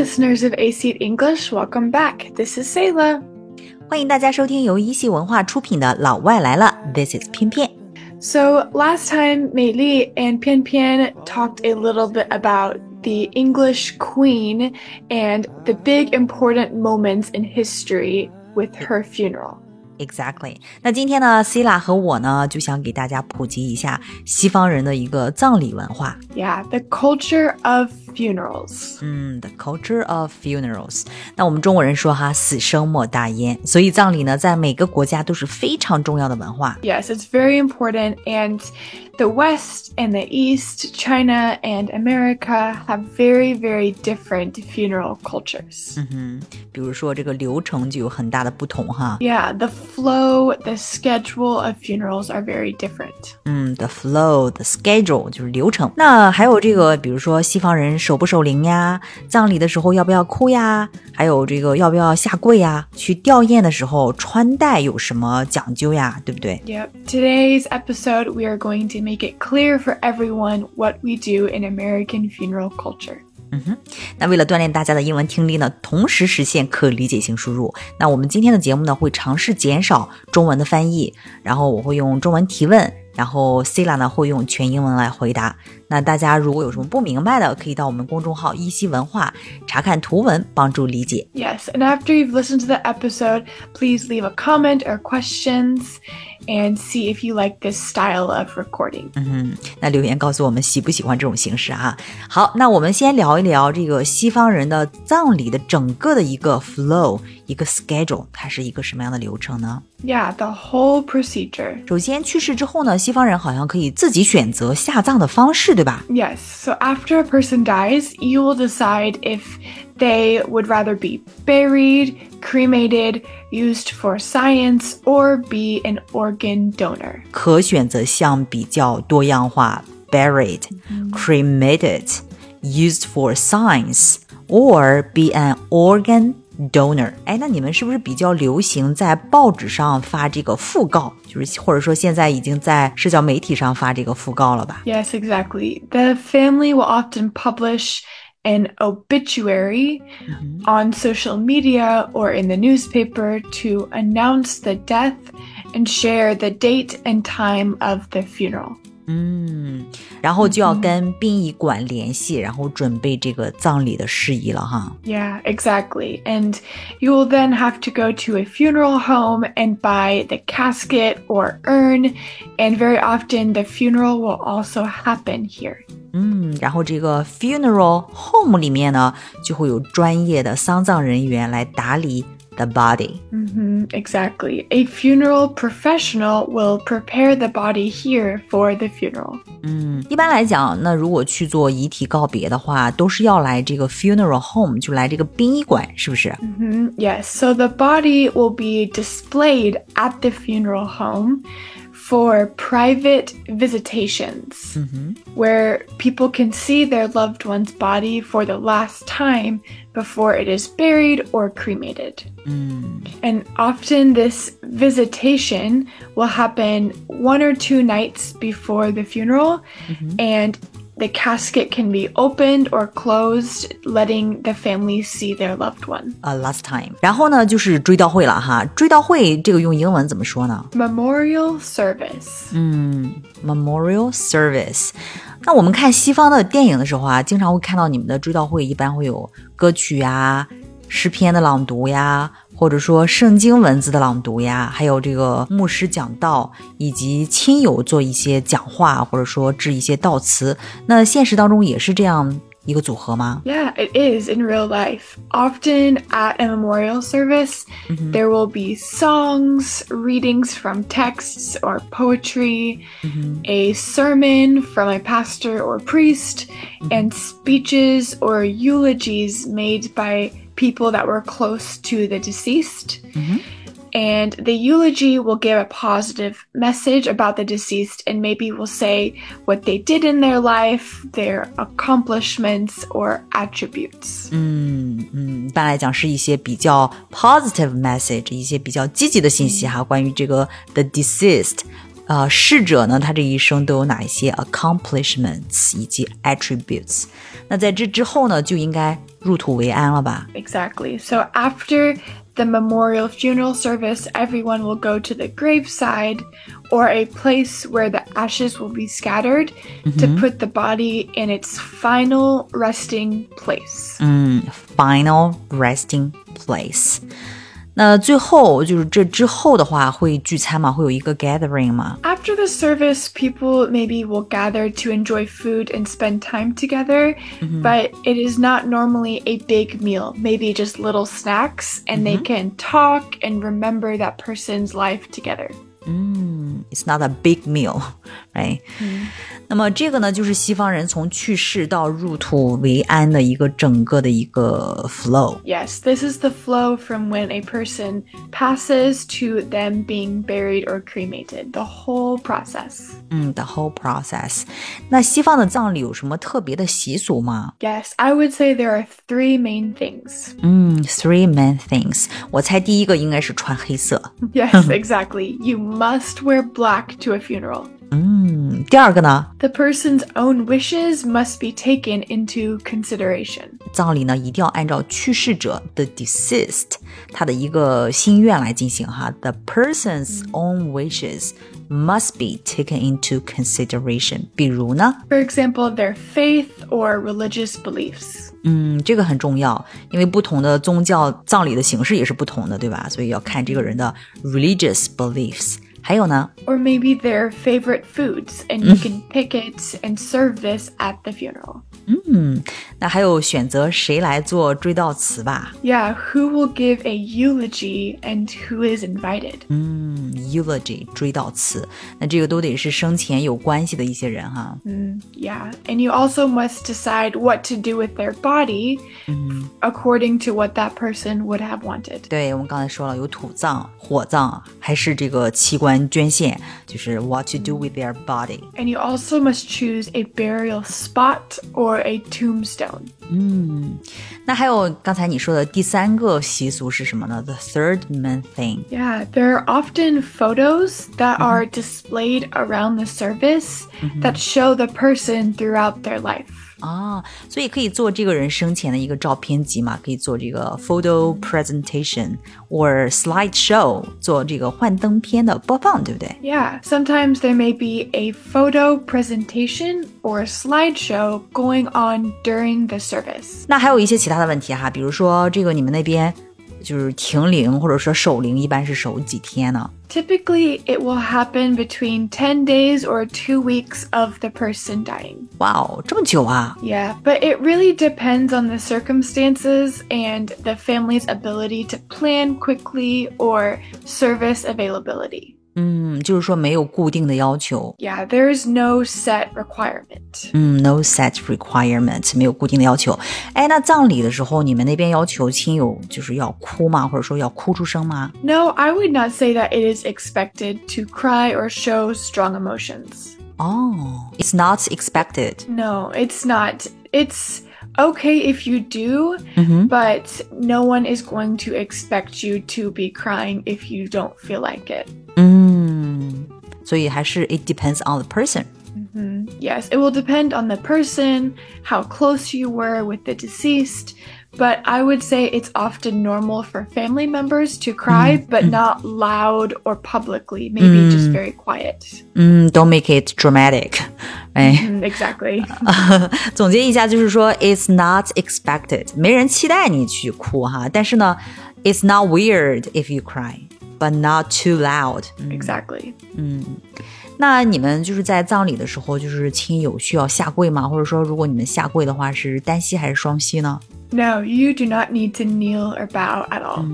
listeners of AC English, welcome back. This is Selah. 欢迎大家收听由一席文化出品的《老外来了》。This is 翩翩。So last time, Mei Li and Pian Pian talked a little bit about the English queen and the big important moments in history with her funeral. Exactly。那今天呢，Selah 和我呢就想给大家普及一下西方人的一个葬礼文化。Yeah, the culture of funerals. 嗯，the culture of funerals。那我们中国人说哈，死生莫大焉，所以葬礼呢，在每个国家都是非常重要的文化。 Yes, it's very important. And the West and the East, China and America have very, very different funeral cultures. 嗯，比如说这个流程就有很大的不同哈。 Yeah, the flow, the schedule of funerals are very different. 嗯，the flow, the schedule 就是流程。那还有这个，比如说西方人 守不守灵呀，葬礼的时候要不要哭呀，还有这个要不要下跪呀，去吊唁的时候穿戴有什么讲究呀，对不对？Yep. Today's episode, we are going to make it clear for everyone what we do in American funeral culture. 嗯哼那为了锻炼大家的英文听力呢，同时实现可理解性输入，那我们今天的节目呢会尝试减少中文的翻译，然后我会用中文提问，然后 Sila 呢会用全英文来回答。那大家如果有什么不明白的，可以到我们公众号一席文化查看图文，帮助理解。 Yes, and after you've listened to the episode, please leave a comment or questions and see if you like this style of recording. 嗯，那留言告诉我们喜不喜欢这种形式啊？好，那我们先聊一聊这个西方人的葬礼的整个的一个 flow，一个 schedule，它是一个什么样的流程呢？ Yeah, the whole procedure. 首先去世之后呢，西方人好像可以自己选择下葬的方式，对 吧？ Yes, so after a person dies, you will decide if they would rather be buried, cremated, used for science, or be an organ donor. 可选择项比较多样化，buried、cremated、used for science or be an organ donor。哎，那你们是不是比较流行在报纸上发这个讣告？就是或者说现在已经在社交媒体上发这个讣告了吧？ Yes, exactly. The family will often publish an obituary on social media or in the newspaper to announce the death and share the date and time of the funeral. 嗯，然后就要跟殡仪馆联系，然后准备这个葬礼的事宜了哈。 Yeah, exactly. And you will then have to go to a funeral home and buy the casket or urn. And very often the funeral will also happen here. 嗯，然后这个 funeral home 里面呢，就会有专业的丧葬人员来打理 the body。 hmm exactly. A funeral professional will prepare the body here for the funeral. 嗯，一般来讲，那如果去做遗体告别的话，都是要来这个 funeral home，就来这个殡仪馆，是不是？ hmm Yes, so the body will be displayed at the funeral home for private visitations where people can see their loved one's body for the last time before it is buried or cremated. 嗯 And often this visitation will happen one or two nights before the funeral, and the casket can be opened or closed, letting the family see their loved one. ，a last time。然后呢，就是追悼会了哈。追悼会这个用英文怎么说呢？ Memorial service. 嗯，memorial service。 那我们看西方的电影的时候啊，经常会看到你们的追悼会一般会有歌曲呀、诗篇的朗读呀，或者说圣经文字的朗读呀，还有这个牧师讲道，以及亲友做一些讲话，或者说致一些悼词。那现实当中也是这样一个组合吗？ Yeah, it is in real life. Often at a memorial service, there will be songs, readings from texts or poetry, a sermon from a pastor or priest, and speeches or eulogies made by people that were close to the deceased. And the eulogy will give a positive message about the deceased and maybe will say what they did in their life, their accomplishments or attributes. 嗯嗯，一般来讲是一些比较 positive message，一些比较积极的信息哈，关于这个 the deceased。呃，逝者呢，他这一生都有哪一些 accomplishments 以及 attributes？那在这之后呢，就应该 入土为安了吧？ Exactly. So after the memorial funeral service, everyone will go to the graveside or a place where the ashes will be scattered to mm-hmm. put the body in its final resting place. Mm, final resting place。那最后就是这之后的话，会聚餐吗？会有一个 gathering 吗？ After the service, people maybe will gather to enjoy food and spend time together, but it is not normally a big meal. Maybe just little snacks, and they can talk and remember that person's life together. It's not a big meal, right？、 那么这个呢，就是西方人从去世到入土为安的一个整个的一个 flow。 Yes, this is the flow from when a person passes to them being buried or cremated, the whole process. 嗯，the whole process。那西方的葬礼有什么特别的习俗吗？ Yes, I would say there are three main things. 嗯，three main things。我猜第一个应该是穿黑色。 Yes, exactly. You must wear black to a funeral. 嗯， 第二个呢， The person's own wishes must be taken into consideration. 葬礼呢一定要按照去世者的 deceased 他的一个心愿来进行哈。The person's own wishes must be taken into consideration。比如呢， For example, their faith or religious beliefs. 嗯，这个很重要，因为不同的宗教葬礼的形式也是不同的，对吧？所以要看这个人的 religious beliefs。 还有呢， Or maybe their favorite foods, and you can pick it and serve this at the funeral. 嗯，那还有选择谁来做追悼词吧？ Yeah, who will give a eulogy and who is invited? 嗯，eulogy 追悼词，那这个都得是生前有关系的一些人哈。 Yeah, and you also must decide what to do with their body according to what that person would have wanted. 对，我们刚才说了，有土葬、火葬，还是这个器官 捐献，就是 what to do with their body。 And you also must choose a burial spot or a tombstone. 那还有刚才你说的第三个习俗是什么呢？The third main thing。 Yeah, there are often photos that are displayed around the service that show the person throughout their life. 啊，所以可以做这个人生前的一个照片集嘛，可以做这个 photo presentation or slide show，做这个幻灯片的播放，对不对？ Yeah, sometimes there may be a photo presentation or a slideshow going on during the service. 那还有一些其他的问题哈，比如说这个你们那边 就是停灵或者说守灵，一般是守几天呢？ Typically, it will happen between 10 days or two weeks of the person dying. 哇哦，这么久啊！ Yeah, but it really depends on the circumstances and the family's ability to plan quickly or service availability. 嗯，就是说没有固定的要求， Yeah, there is no set requirement. 嗯，no set requirement，没有固定的要求。哎，那葬礼的时候，你们那边要求亲友就是要哭吗？或者说要哭出声吗？ No, I would not say that it is expected to cry or show strong emotions. 哦，it's not expected。 No, it's not. It's okay if you do, but no one is going to expect you to be crying if you don't feel like it. 嗯， 所以还是 it depends on the person。 Yes, it will depend on the person, how close you were with the deceased, but I would say it's often normal for family members to cry, but not loud or publicly, maybe just very quiet. 嗯，don't make it dramatic。哎， Mm, exactly. 总结一下就是说，it's not expected，没人期待你去哭哈。但是呢，it's not weird if you Cry，but not too loud。exactly. 嗯那你们就是在葬礼的时候，就是亲友需要下跪吗？或者说，如果你们下跪的话，是单膝还是双膝呢？No, you do not need to kneel or bow at all.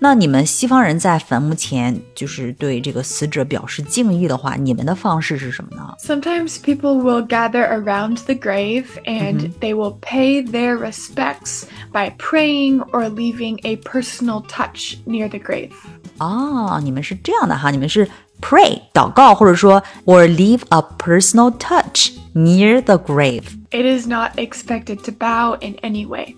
那你们西方人在坟墓前就是对这个死者表示敬意的话，你们的方式是什么呢？ Sometimes people will gather around the grave and they will pay their respects by praying or leaving a personal touch near the grave. 哦，你们是这样的哈，你们是 pray 祷告，或者说 or leave a personal touch near the grave。 It is not expected to bow in any way.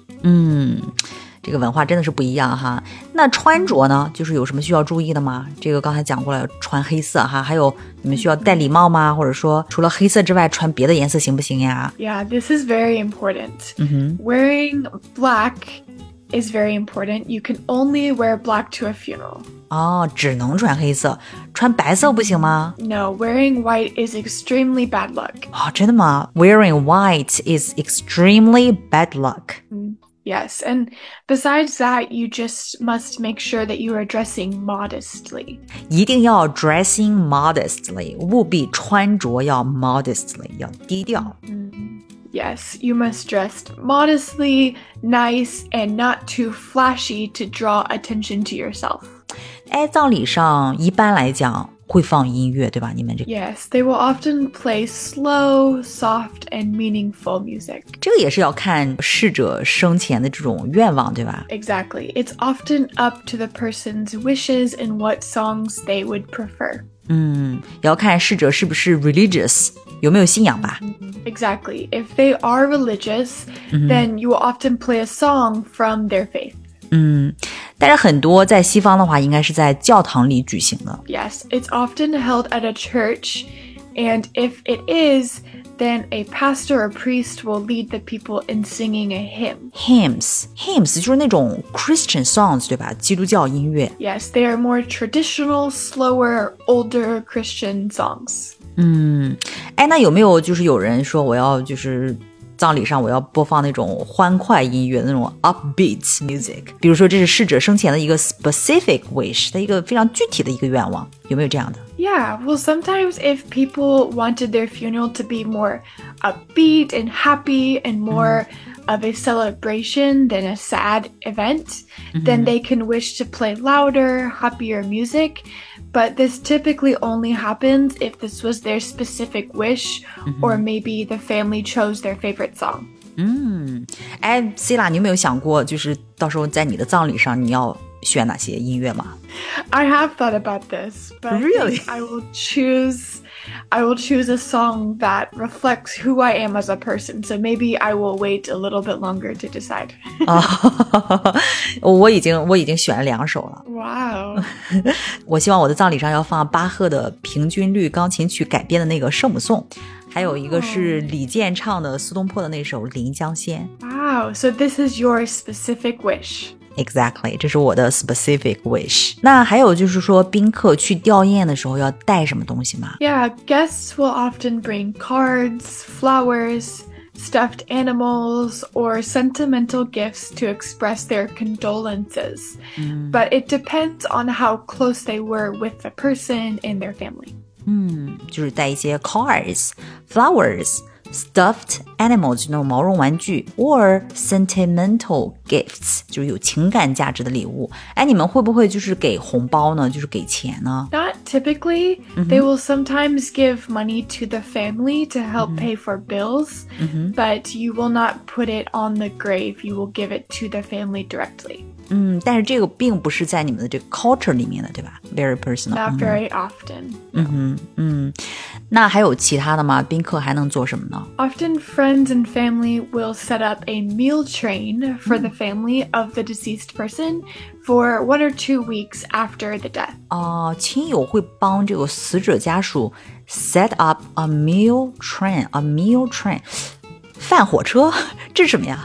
这个文化真的是不一样哈。那穿着呢，就是有什么需要注意的吗？这个刚才讲过了，穿黑色哈，还有你们需要戴礼帽吗？或者说除了黑色之外，穿别的颜色行不行呀？Yeah, this is very important. Wearing black is very important. You can only wear black to a funeral. 哦，只能穿黑色，穿白色不行吗？No, wearing white is extremely bad luck. 哦，真的吗？Wearing white is extremely bad luck. Yes, and besides that, you just must make sure that you are dressing modestly. 一定要 dressing modestly，务必穿着要 modestly，要低调。 Yes, you must dress modestly, nice, and not too flashy to draw attention to yourself. 哎，葬礼上一般来讲会放音乐，对吧？你们这 Yes, they will often play slow, soft, and meaningful music. 这个也是要看逝者生前的这种愿望，对吧？Exactly. It's often up to the person's wishes and what songs they would prefer. 嗯，也要看逝者是不是 religious， 有没有信仰吧。Exactly. If they are religious, then you will often play a song from their faith. 嗯，但是很多在西方的话，应该是在教堂里举行的。Yes, it's often held at a church, and if it is, then a pastor or priest will lead the people in singing a hymn. Hymns, hymns 就是那种 Christian songs，对吧？基督教音乐。Yes, they are more traditional, slower, older Christian songs. 嗯，哎，那有没有就是有人说我要就是葬礼上我要播放那种欢快音乐，那种 upbeat music？比如说这是逝者生前的一个 specific wish，他一个非常具体的一个愿望，有没有这样的？Yeah, well, sometimes if people wanted their funeral to be more upbeat and happy and more of a celebration than a sad event, then they can wish to play louder, happier music but this typically only happens if this was their specific wish mm-hmm. or maybe the family chose their favorite song. 嗯，哎，Sila，你有没有想过，就是到时候在你的葬礼上，你要选哪些音乐吗？I have thought about this, but really, I will choose I will choose a song that reflects who I am as a person. So maybe I will wait a little bit longer to decide. 我已经我已经选了两首了。Wow！我希望我的葬礼上要放巴赫的平均律钢琴曲改编的那个圣母颂，还有一个是李健唱的苏东坡的那首《临江仙》。Wow! So this is your specific wish. Exactly，这是我的 specific wish。那还有就是说，宾客去吊唁的时候要带什么东西吗？Yeah, guests will often bring cards, flowers, stuffed animals, or sentimental gifts to express their condolences. Mm. But it depends on how close they were with the person and their family. 嗯，就是带一些 cards, flowers stuffed animals 那种毛绒玩具，or sentimental gifts 就是有情感价值的礼物。哎，你们会不会就是给红包呢？就是给钱呢？Not typically. They will sometimes give money to the family to help pay for bills, but you will not put it on the grave. You will give it to the family directly. 嗯，但是这个并不是在你们的这个 culture 里面的，对吧？Very personal. Not very often. 嗯哼，嗯，那还有其他的吗？宾客还能做什么呢？Often friends and family will set up a meal train for the family of the deceased person for one or two weeks after the death. 哦，亲友会帮这个死者家属 set up a meal train, a meal train. 饭火车，这是什么呀？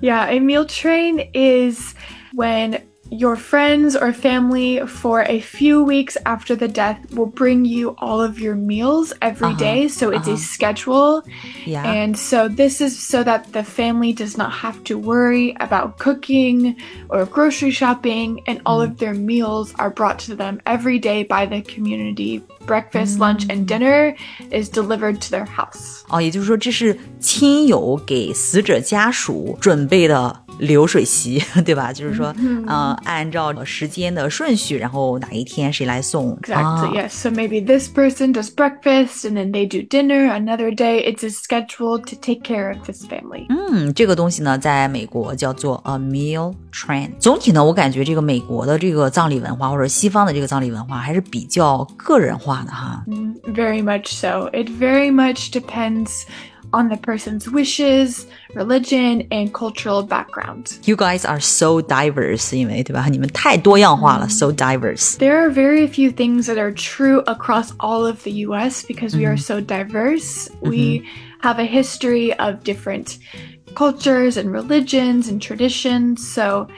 Yeah, a meal train is when your friends or family for a few weeks after the death will bring you all of your meals every uh-huh, day. So it's uh-huh. a schedule. Yeah. And so this is so that the family does not have to worry about cooking or grocery shopping and all mm. of their meals are brought to them every day by the community. Breakfast, mm. lunch, and dinner is delivered to their house. 哦，也就是说，这是亲友给死者家属准备的 流水席，对吧？就是说，呃，按照时间的顺序，然后哪一天谁来送。Exactly. Yes. So maybe this person does breakfast, and then they do dinner. Another day, it's a schedule to take care of this family. 嗯，这个东西呢，在美国叫做 a meal train。总体呢，我感觉这个美国的这个葬礼文化，或者西方的这个葬礼文化，还是比较个人化的哈。Very much so. It very much depends on the person's wishes, religion, and cultural background. You guys are so diverse, 因为对吧？你们太多样化了，so diverse. There are very few things that are true across all of the US because we are so diverse. We have a history of different cultures and religions and traditions. So,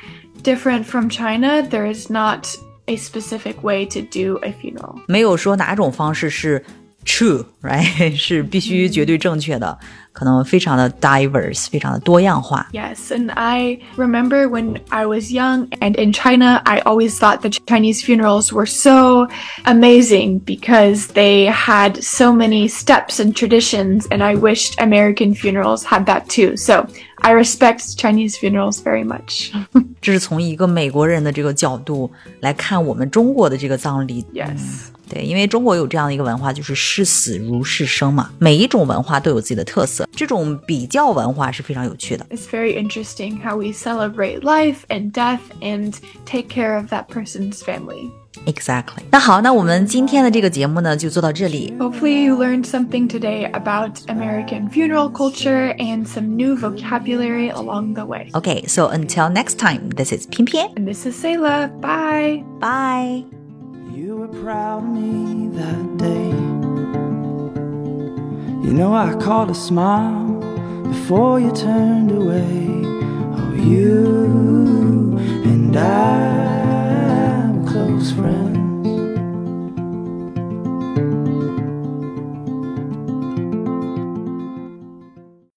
different from China, there is not a specific way to do a funeral. 没有说哪种方式是 true，right？是必须绝对正确的，可能非常的 diverse，非常的多样化。Yes, and I remember when I was young and in China, I always thought the Chinese funerals were so amazing because they had so many steps and traditions, and I wished American funerals had that too. So I respect Chinese funerals very much. 这是从一个美国人的这个角度来看我们中国的这个葬礼。 yes. 对，因为中国有这样的一个文化，就是视死如是生嘛。每一种文化都有自己的特色，这种比较文化是非常有趣的。It's very interesting how we celebrate life and death and take care of that person's family. Exactly. 那好，那我们今天的这个节目呢，就做到这里。Hopefully you learned something today about American funeral culture and some new vocabulary along the way. Okay, so until next time, this is Pian Pian. And this is Selah. Bye. Bye. Were proud of me that day. You know, I caught a smile before you turned away. Oh, you and I were close friends.